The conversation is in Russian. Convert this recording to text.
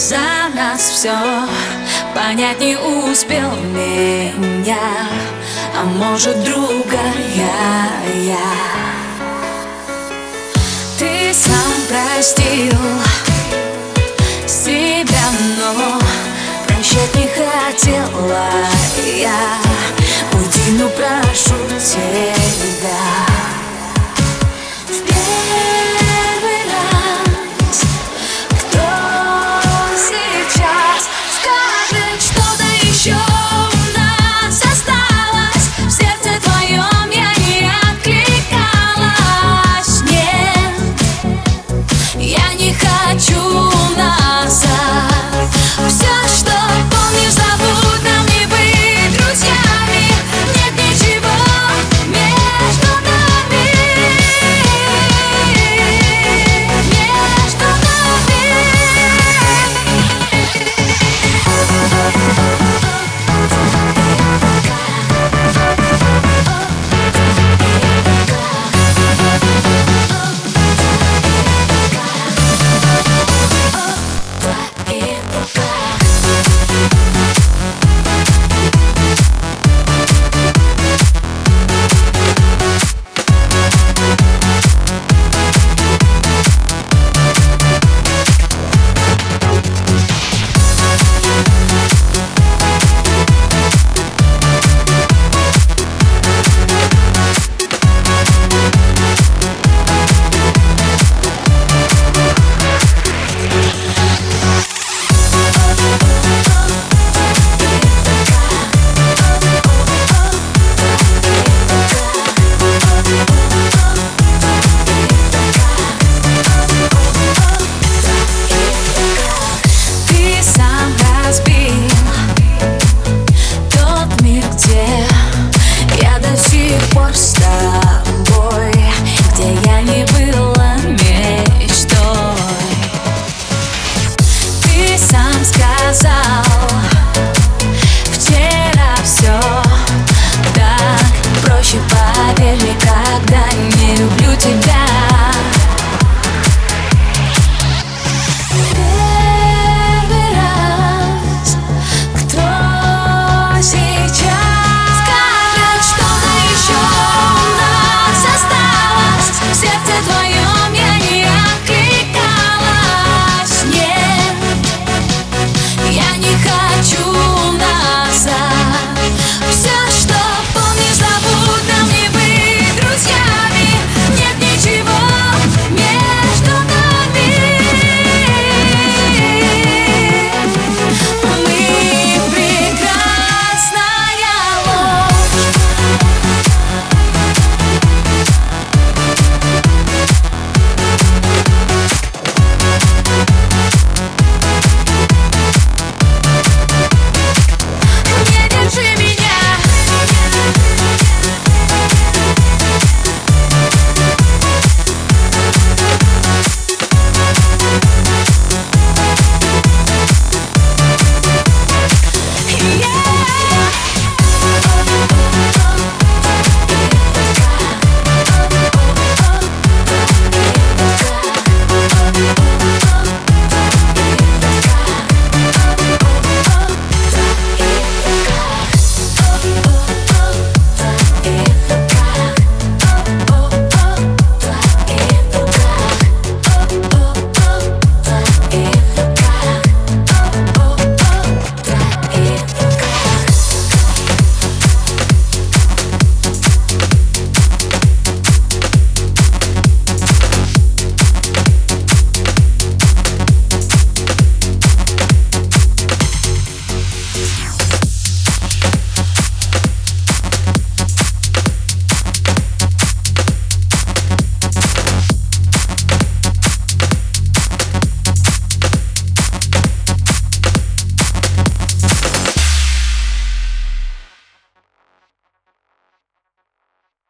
За нас все понять не успел меня А может другая я. Ты сам простил себя, но прощать не хотела я. Уйди, ну прошу тебя.